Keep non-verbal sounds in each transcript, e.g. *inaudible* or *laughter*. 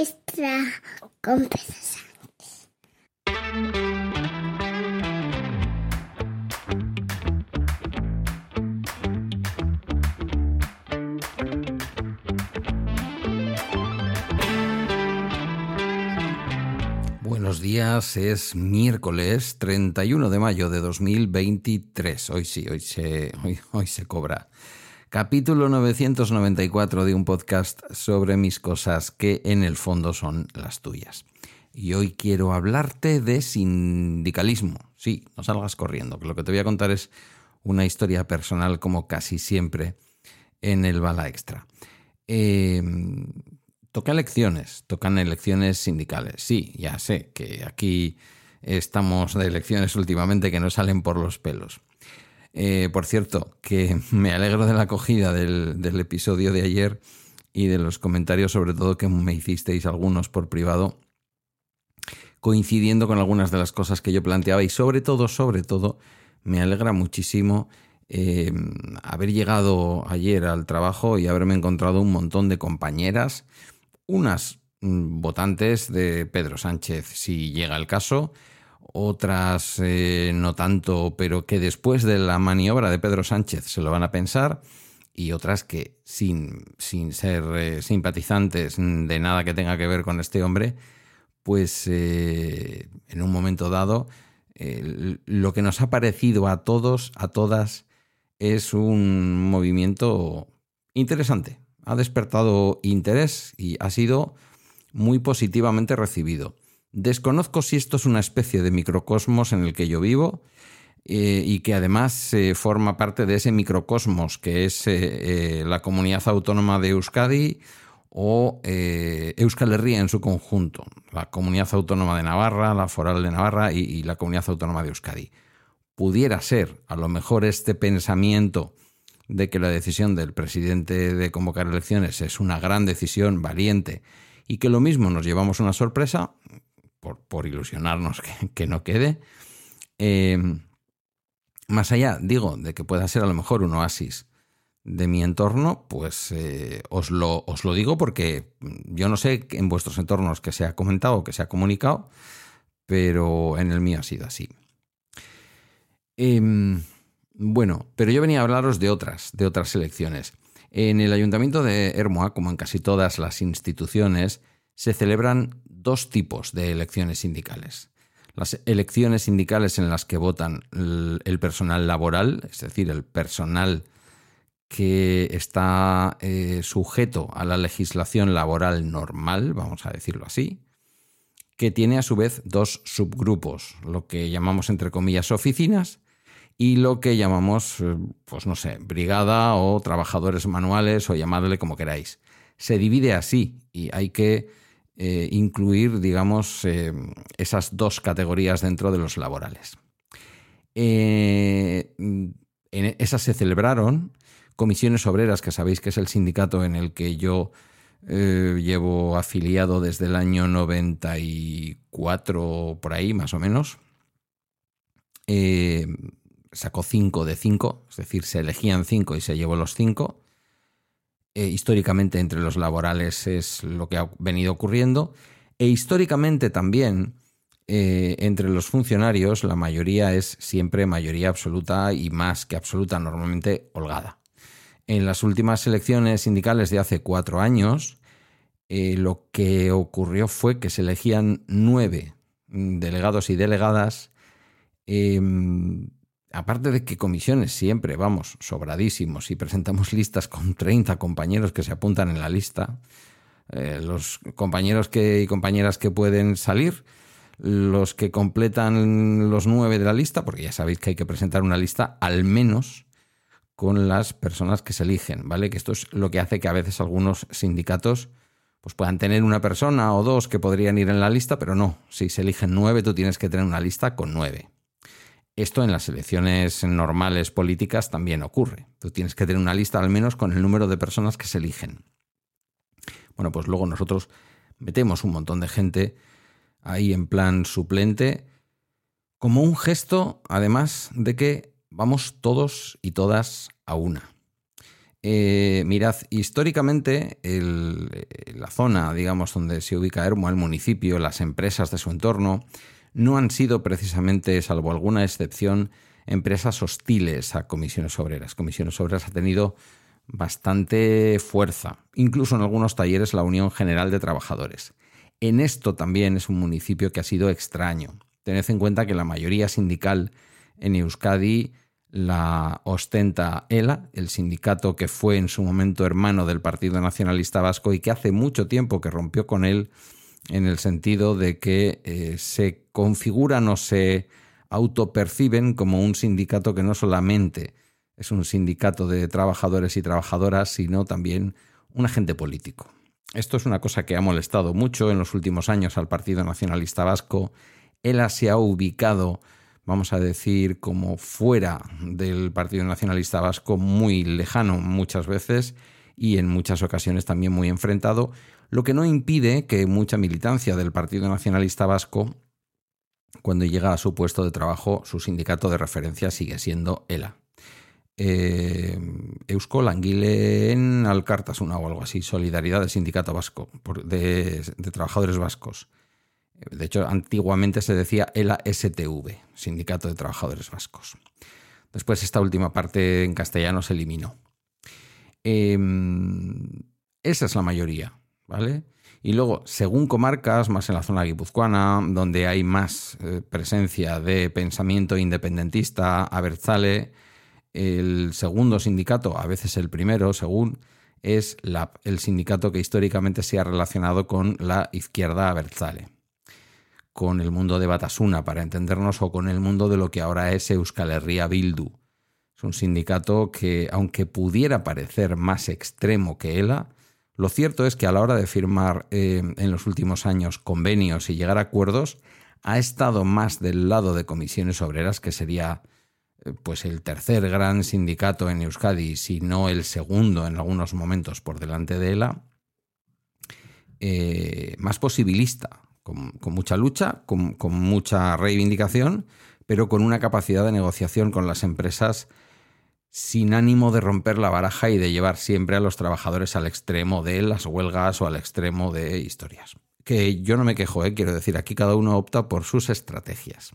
extra con. Buenos días, es miércoles 31 de mayo de 2023. Hoy sí, hoy se, hoy, hoy se cobra. Capítulo 994 de un podcast sobre mis cosas que en el fondo son las tuyas. Y hoy quiero hablarte de sindicalismo. Sí, no salgas corriendo, que lo que te voy a contar es una historia personal como casi siempre en el Bala Extra. Eh, toca elecciones, tocan elecciones sindicales. Sí, ya sé que aquí estamos de elecciones últimamente que no salen por los pelos. Eh, por cierto, que *laughs* me alegro de la acogida del, episodio de ayer y de los comentarios, sobre todo que me hicisteis algunos por privado, coincidiendo con algunas de las cosas que yo planteaba. Y sobre todo, sobre todo, me alegra muchísimo eh, haber llegado ayer al trabajo y haberme encontrado un montón de compañeras, unas mm, votantes de Pedro Sánchez, si llega el caso, otras eh, no tanto, pero que después de la maniobra de Pedro Sánchez se lo van a pensar, y otras que sin, sin ser eh, simpatizantes de nada que tenga que ver con este hombre, pues eh, en un momento dado lo que nos ha parecido a todos, a todas, es un movimiento interesante. Ha despertado interés y ha sido muy positivamente recibido. Desconozco si esto es una especie de microcosmos en el que yo vivo eh, y que además eh, forma parte de ese microcosmos que es eh, la comunidad autónoma de Euskadi o Euskal Herria en su conjunto, la comunidad autónoma de Navarra, la foral de Navarra y, y la comunidad autónoma de Euskadi. Pudiera ser, a lo mejor, este pensamiento de que la decisión del presidente de convocar elecciones es una gran decisión valiente y que lo mismo nos llevamos una sorpresa, por, por ilusionarnos que, no quede. Eh, más allá, digo, de que pueda ser a lo mejor un oasis de mi entorno, pues eh, os, lo, os, lo, digo porque yo no sé en vuestros entornos que se ha comentado o que se ha comunicado, pero en el mío ha sido así. Eh, bueno, pero yo venía a hablaros de otras, de otras elecciones. En el ayuntamiento de Hermoa, como en casi todas las instituciones, se celebran dos tipos de elecciones sindicales. Las elecciones sindicales en las que votan el personal laboral, es decir, el personal que está eh, sujeto a la legislación laboral normal, vamos a decirlo así, que tiene a su vez dos subgrupos, lo que llamamos entre comillas oficinas y lo que llamamos, eh, pues no sé, brigada o trabajadores manuales o llamadle como queráis. Se divide así y hay que eh, incluir, digamos, eh, esas dos categorías dentro de los laborales. Eh, en esas se celebraron comisiones obreras, que sabéis que es el sindicato en el que yo llevo afiliado desde el año 94, por ahí más o menos. Sacó 5 de 5, es decir, se elegían 5 y se llevó los 5 eh, históricamente entre los laborales es lo que ha venido ocurriendo, e históricamente también eh, entre los funcionarios la mayoría es siempre mayoría absoluta y más que absoluta, normalmente holgada. En las últimas elecciones sindicales de hace cuatro años, eh, lo que ocurrió fue que se elegían nueve delegados y delegadas eh, aparte de que comisiones siempre vamos sobradísimos y presentamos *laughs* listas con 30 compañeros que se apuntan en la lista, eh, los compañeros que, y compañeras que pueden salir, los que completan los nueve de la lista, porque ya sabéis que hay que presentar una lista al menos con las personas que se eligen, ¿vale? Que esto es lo que hace que a veces algunos sindicatos pues puedan tener una persona o dos que podrían ir en la lista, pero no, si se eligen nueve, tú tienes que tener una lista con nueve. Esto en las elecciones normales políticas también ocurre. Tú tienes que tener una lista al menos con el número de personas que se eligen. Bueno, pues luego nosotros metemos un montón de gente ahí en plan suplente como un gesto, además, de que vamos todos y todas a una. Eh, mirad, históricamente la zona, digamos, donde se ubica Hermo, el municipio, las empresas de su entorno, no han sido precisamente, salvo alguna excepción, empresas hostiles a comisiones obreras. Comisiones obreras ha tenido bastante fuerza, incluso en algunos talleres la Unión General de Trabajadores. En esto también es un municipio que ha sido extraño. Tened en cuenta que la mayoría sindical en Euskadi la ostenta ELA, el sindicato que fue en su momento hermano del Partido Nacionalista Vasco y que hace mucho tiempo que rompió con él en el sentido de que eh, se configuran o se autoperciben como un sindicato que no solamente es un sindicato de trabajadores y trabajadoras, sino también un agente político. Esto es una cosa que ha molestado mucho en los últimos años al Partido Nacionalista Vasco. ELA se ha ubicado vamos a decir, como fuera del Partido Nacionalista Vasco, muy lejano muchas veces y en muchas ocasiones también muy enfrentado, lo que no impide que mucha militancia del Partido Nacionalista Vasco, cuando llega a su puesto de trabajo, su sindicato de referencia sigue siendo ELA. Eh, Eusko Languileen Alcartasuna o algo así, Solidaridad del Sindicato Vasco, de Trabajadores Vascos. De hecho, antiguamente se decía ELA STV, Sindicato de Trabajadores Vascos. Después esta última parte en castellano se eliminó. Em, esa es la mayoría, ¿vale? Y luego, según comarcas, más en la zona guipuzcoana, donde hay más eh, presencia de pensamiento independentista, Abertzale, el segundo sindicato, a veces el primero, según, es el sindicato que históricamente se ha relacionado con la izquierda Abertzale con el mundo de Batasuna, para entendernos, o con el mundo de lo que ahora es Euskal Herria Bildu. Es un sindicato que, aunque pudiera parecer más extremo que ELA, lo cierto es que a la hora de firmar eh, en los últimos años convenios y llegar a acuerdos, ha estado más del lado de comisiones obreras, que sería eh, pues el tercer gran sindicato en Euskadi, si no el segundo en algunos momentos por delante de ELA, eh, más posibilista, con, mucha lucha, con, mucha reivindicación, pero con una capacidad de negociación con las empresas sin ánimo de romper la baraja y de llevar siempre a los trabajadores al extremo de las huelgas o al extremo de historias. Que yo no me quejo, ¿eh? quiero decir, aquí cada uno opta por sus estrategias.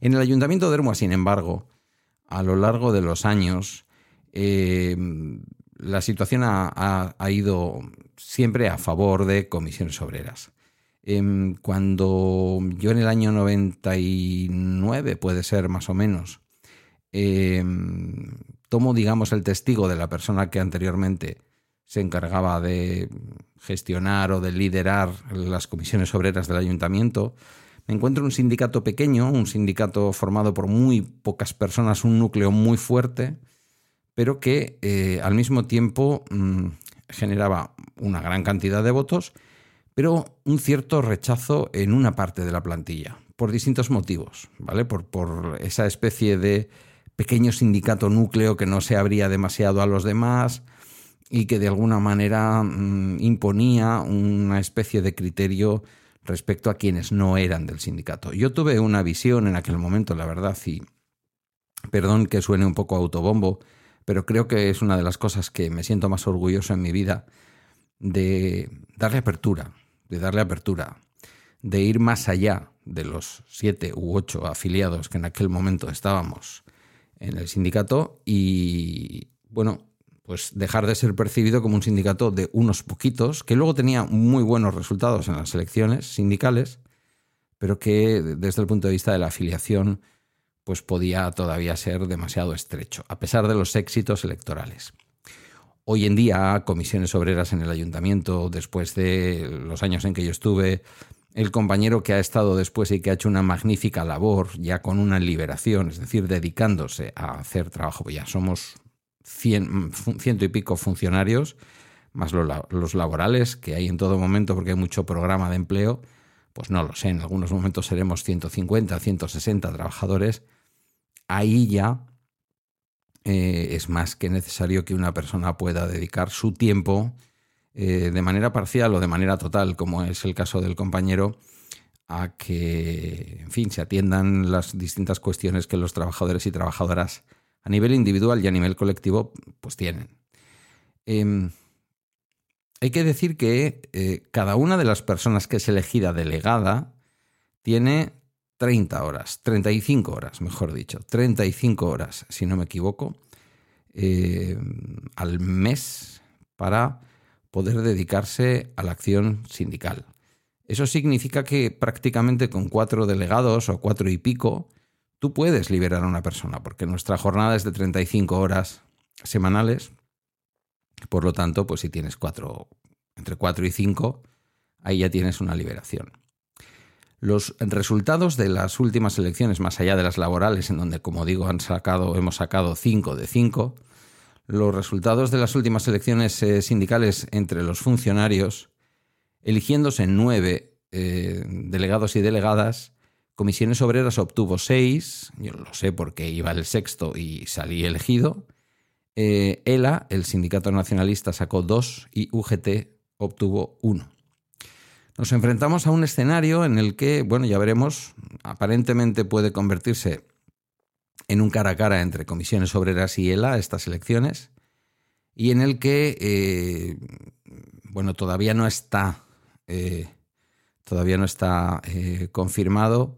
En el Ayuntamiento de Hermoa, sin embargo, a lo largo de los años, eh, la situación ha, ido siempre a favor de comisiones obreras. Em, cuando yo en el año 99, puede ser más o menos, em, tomo, digamos, el testigo de la persona que anteriormente se encargaba de gestionar o de liderar las comisiones obreras del ayuntamiento, me encuentro un sindicato pequeño, un sindicato formado por muy pocas personas, un núcleo muy fuerte, pero que eh, al mismo tiempo mm, generaba una gran cantidad de votos pero un cierto rechazo en una parte de la plantilla, por distintos motivos, ¿vale? Por, por esa especie de pequeño sindicato núcleo que no se abría demasiado a los demás y que de alguna manera mm, imponía una especie de criterio respecto a quienes no eran del sindicato. Yo tuve una visión en aquel momento, la verdad, y perdón que suene un poco autobombo, pero creo que es una de las cosas que me siento más orgulloso en mi vida de darle apertura de darle apertura, de ir más allá de los siete u ocho afiliados que en aquel momento estábamos en el sindicato y, bueno, pues dejar de ser percibido como un sindicato de unos poquitos, que luego tenía muy buenos resultados en las elecciones sindicales, pero que desde el punto de vista de la afiliación, pues podía todavía ser demasiado estrecho, a pesar de los éxitos electorales. Hoy en día, comisiones obreras en el ayuntamiento, después de los años en que yo estuve, el compañero que ha estado después y que ha hecho una magnífica labor, ya con una liberación, es decir, dedicándose a hacer trabajo, ya somos ciento y pico funcionarios, más los laborales que hay en todo momento porque hay mucho programa de empleo, pues no lo sé, en algunos momentos seremos 150, 160 trabajadores, ahí ya eh, es más que necesario que una persona pueda dedicar su tiempo eh, de manera parcial o de manera total, como es el caso del compañero, a que, en fin, se atiendan las distintas cuestiones que los trabajadores y trabajadoras a nivel individual y a nivel colectivo pues tienen. Em, hay que decir que eh, cada una de las personas que es elegida delegada tiene 30 horas, 35 horas, mejor dicho, 35 horas, si no me equivoco, eh, al mes para poder dedicarse a la acción sindical. Eso significa que prácticamente con cuatro delegados o cuatro y pico, tú puedes liberar a una persona, porque nuestra jornada es de 35 horas semanales. Por lo tanto, pues si tienes cuatro, entre cuatro y cinco, ahí ya tienes una liberación. Los resultados de las últimas elecciones, más allá de las laborales, en donde, como digo, han sacado, hemos sacado 5 de 5, los resultados de las últimas elecciones eh, sindicales entre los funcionarios, eligiéndose nueve eh, delegados y delegadas, Comisiones Obreras obtuvo 6, yo lo sé porque iba el sexto y salí elegido, eh, ELA, el sindicato nacionalista, sacó 2 y UGT obtuvo 1. Nos enfrentamos a un escenario en el que, bueno, ya veremos, aparentemente puede convertirse en un cara a cara entre comisiones obreras y ELA estas elecciones, y en el que, eh, bueno, todavía no está, eh, todavía no está eh, confirmado,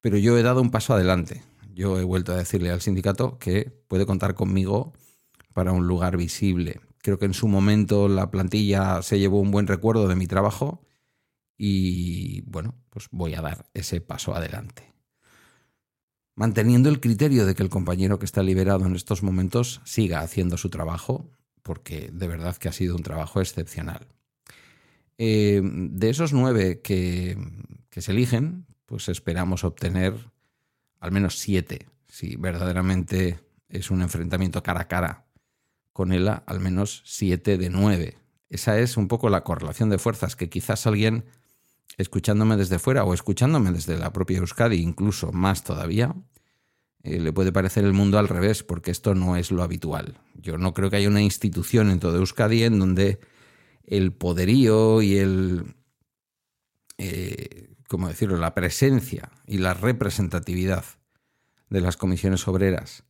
pero yo he dado un paso adelante. Yo he vuelto a decirle al sindicato que puede contar conmigo para un lugar visible. Creo que en su momento la plantilla se llevó un buen recuerdo de mi trabajo y bueno, pues voy a dar ese paso adelante. Manteniendo el criterio de que el compañero que está liberado en estos momentos siga haciendo su trabajo, porque de verdad que ha sido un trabajo excepcional. Eh, de esos nueve que, que se eligen, pues esperamos obtener al menos siete, si verdaderamente es un enfrentamiento cara a cara con ELA, al menos siete de nueve. Esa es un poco la correlación de fuerzas que quizás alguien escuchándome desde fuera o escuchándome desde la propia Euskadi, incluso más todavía, eh, le puede parecer el mundo al revés, porque esto no es lo habitual. Yo no creo que haya una institución en todo Euskadi en donde el poderío y el, eh, ¿cómo decirlo?, la presencia y la representatividad de las comisiones obreras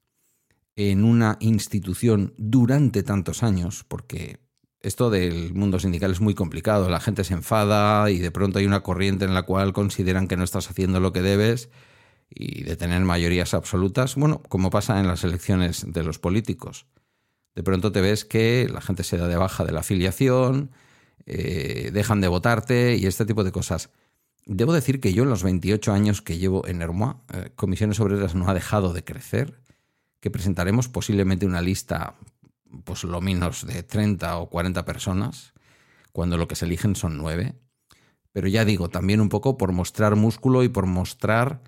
en una institución durante tantos años, porque esto del mundo sindical es muy complicado, la gente se enfada y de pronto hay una corriente en la cual consideran que no estás haciendo lo que debes y de tener mayorías absolutas, bueno, como pasa en las elecciones de los políticos. De pronto te ves que la gente se da de baja de la afiliación, eh, dejan de votarte y este tipo de cosas. Debo decir que yo en los 28 años que llevo en Hermoa, eh, Comisiones Obreras no ha dejado de crecer, que presentaremos posiblemente una lista pues lo menos de 30 o 40 personas, cuando lo que se eligen son nueve. Pero ya digo, también un poco por mostrar músculo y por mostrar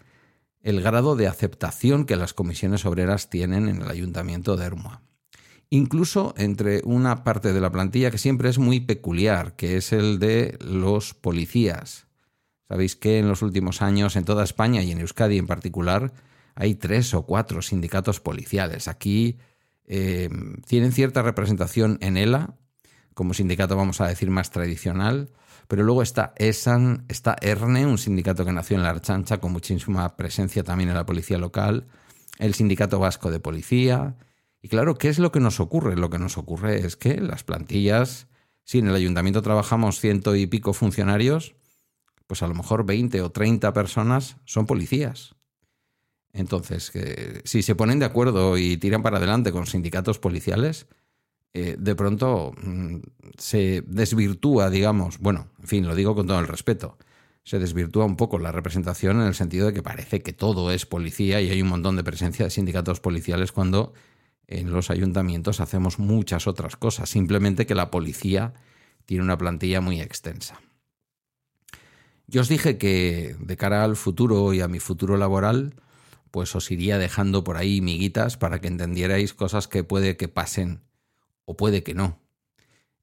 el grado de aceptación que las comisiones obreras tienen en el ayuntamiento de Ermua. Incluso entre una parte de la plantilla que siempre es muy peculiar, que es el de los policías. Sabéis que en los últimos años en toda España y en Euskadi en particular hay tres o cuatro sindicatos policiales. Aquí eh, tienen cierta representación en ELA, como sindicato vamos a decir más tradicional, pero luego está ESAN, está ERNE, un sindicato que nació en la Archancha con muchísima presencia también en la policía local, el Sindicato Vasco de Policía. Y claro, ¿qué es lo que nos ocurre? Lo que nos ocurre es que las plantillas, si en el ayuntamiento trabajamos ciento y pico funcionarios, pues a lo mejor 20 o 30 personas son policías. Entonces, si se ponen de acuerdo y tiran para adelante con sindicatos policiales, eh, de pronto mm, se desvirtúa, digamos, bueno, en fin, lo digo con todo el respeto, se desvirtúa un poco la representación en el sentido de que parece que todo es policía y hay un montón de presencia de sindicatos policiales cuando en los ayuntamientos hacemos muchas otras cosas, simplemente que la policía tiene una plantilla muy extensa. Yo os dije que de cara al futuro y a mi futuro laboral, pues os iría dejando por ahí miguitas para que entendierais cosas que puede que pasen o puede que no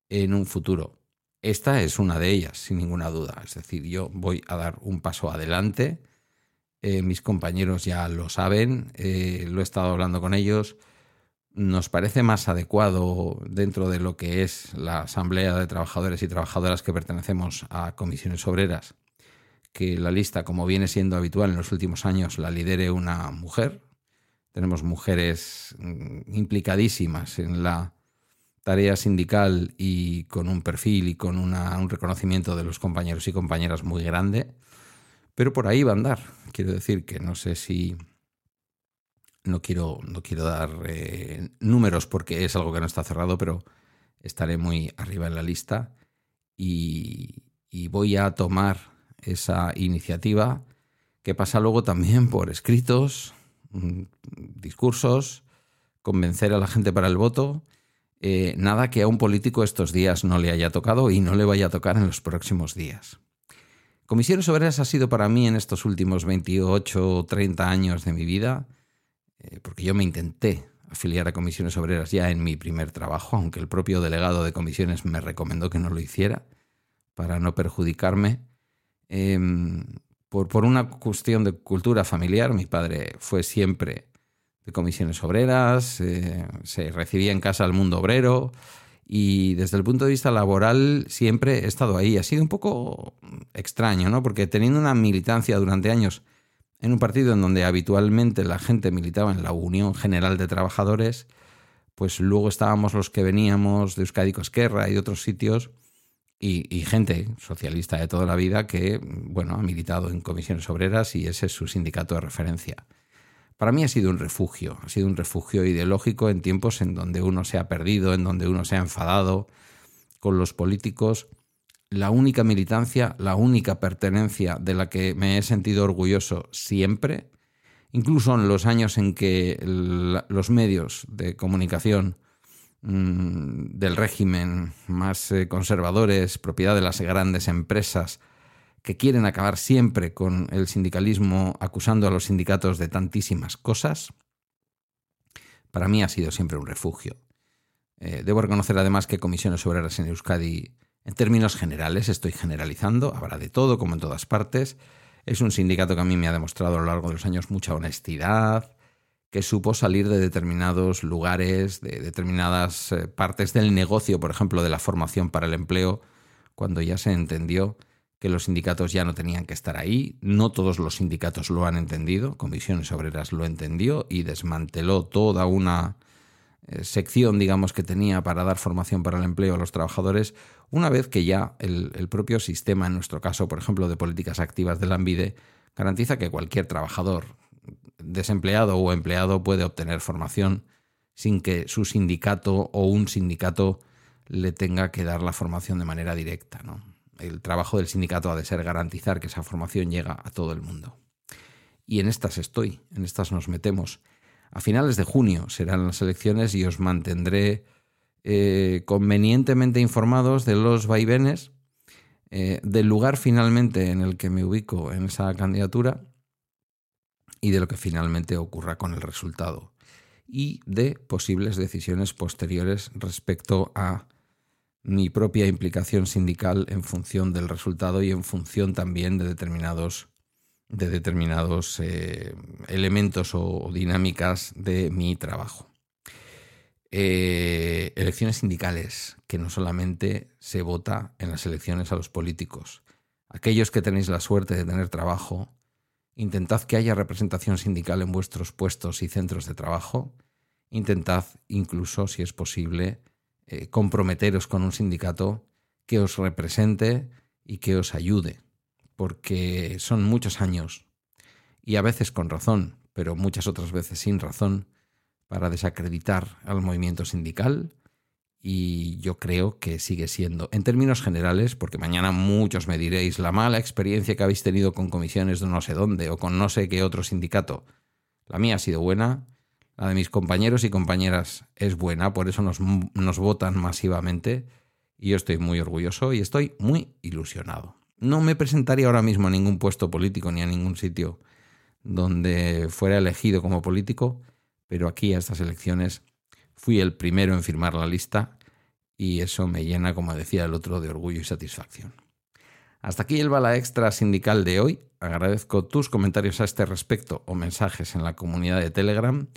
en un futuro. Esta es una de ellas, sin ninguna duda. Es decir, yo voy a dar un paso adelante. Eh, mis compañeros ya lo saben, eh, lo he estado hablando con ellos. Nos parece más adecuado dentro de lo que es la Asamblea de Trabajadores y Trabajadoras que pertenecemos a comisiones obreras que la lista, como viene siendo habitual en los últimos años, la lidere una mujer. Tenemos mujeres mm, implicadísimas en la tarea sindical y con un perfil y con un reconocimiento de los compañeros y compañeras muy grande, pero por ahí va a andar. Quiero decir que no sé si... No quiero, no quiero dar eh, números porque es algo que no está cerrado, pero estaré muy arriba en la lista y voy a tomar esa iniciativa que pasa luego también por escritos, mm, discursos, convencer a la gente para el voto. Eh, nada que a un político estos días no le haya tocado y no le vaya a tocar en los próximos días. Comisiones Obreras ha sido para mí en estos últimos 28 o 30 años de mi vida, eh, porque yo me intenté afiliar a Comisiones Obreras ya en mi primer trabajo, aunque el propio delegado de comisiones me recomendó que no lo hiciera para no perjudicarme. Em, por, por, una cuestión de cultura familiar, mi padre fue siempre de comisiones obreras, eh, se recibía en casa al mundo obrero y desde el punto de vista laboral siempre he estado ahí. Ha sido un poco extraño, ¿no? Porque teniendo una militancia durante años en un partido en donde habitualmente la gente militaba en la Unión General de Trabajadores, pues luego estábamos los que veníamos de Euskadi Esquerra y otros sitios y, gente socialista de toda la vida que, bueno, ha militado en comisiones obreras y ese es su sindicato de referencia. Para mí ha sido un refugio, ha sido un refugio ideológico en tiempos en donde uno se ha perdido, en donde uno se ha enfadado con los políticos. La única militancia, la única pertenencia de la que me he sentido orgulloso siempre, incluso en los años en que los medios de comunicación del régimen más eh, conservadores, propiedad de las grandes empresas, que quieren acabar siempre con el sindicalismo acusando a los sindicatos de tantísimas cosas, para mí ha sido siempre un refugio. Eh, debo reconocer además que comisiones obreras en Euskadi, en términos generales, estoy generalizando, habrá de todo como en todas partes, es un sindicato que a mí me ha demostrado a lo largo de los años mucha honestidad, que supo salir de determinados lugares, de determinadas eh, partes del negocio, por ejemplo, de la formación para el empleo, cuando ya se entendió que los sindicatos ya no tenían que estar ahí. No todos los sindicatos lo han entendido, Comisiones Obreras lo entendió y desmanteló toda una eh, sección, digamos, que tenía para dar formación para el empleo a los trabajadores, una vez que ya el, el propio sistema, en nuestro caso, por ejemplo, de políticas activas de la ANVIDE, garantiza que cualquier trabajador desempleado o empleado puede obtener formación sin que su sindicato o un sindicato le tenga que dar la formación de manera directa. ¿no? El trabajo del sindicato ha de ser garantizar que esa formación llega a todo el mundo. Y en estas estoy, en estas nos metemos. A finales de junio serán las elecciones y os mantendré eh, convenientemente informados de los vaivenes, eh, del lugar finalmente en el que me ubico en esa candidatura y de lo que finalmente ocurra con el resultado y de posibles decisiones posteriores respecto a mi propia implicación sindical en función del resultado y en función también de determinados, de determinados eh, elementos o, dinámicas de mi trabajo. Eh, elecciones sindicales, que no solamente se vota en las elecciones a los políticos. Aquellos que tenéis la suerte de tener trabajo, Intentad que haya representación sindical en vuestros puestos y centros de trabajo. Intentad incluso, si es posible, eh, comprometeros con un sindicato que os represente y que os ayude, porque son muchos años, y a veces con razón, pero muchas otras veces sin razón, para desacreditar al movimiento sindical y yo creo que sigue siendo, en términos generales, porque mañana muchos me diréis la mala experiencia que habéis tenido con comisiones de no sé dónde o con no sé qué otro sindicato. La mía ha sido buena, la de mis compañeros y compañeras es buena, por eso nos, nos votan masivamente y yo estoy muy orgulloso y estoy muy ilusionado. No me presentaría ahora mismo a ningún puesto político ni a ningún sitio donde fuera elegido como político, pero aquí a estas elecciones Fui el primero en firmar la lista y eso me llena, como decía el otro, de orgullo y satisfacción. Hasta aquí el bala extra sindical de hoy. Agradezco tus comentarios a este respecto o mensajes en la comunidad de Telegram,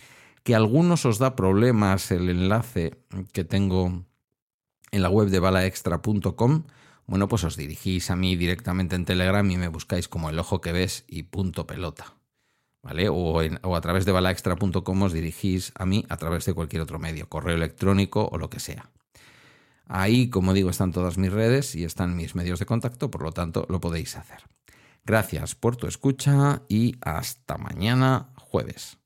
que a algunos os da problemas el enlace que tengo en la web de balaextra.com. Bueno, pues os dirigís a mí directamente en Telegram y me buscáis como el ojo que ves y punto pelota. ¿Vale? O, a través de balaextra.com os dirigís a mí a través de cualquier otro medio, correo electrónico o lo que sea. Ahí, como digo, están todas mis redes y están mis medios de contacto, por lo tanto, lo podéis hacer. Gracias por tu escucha y hasta mañana jueves.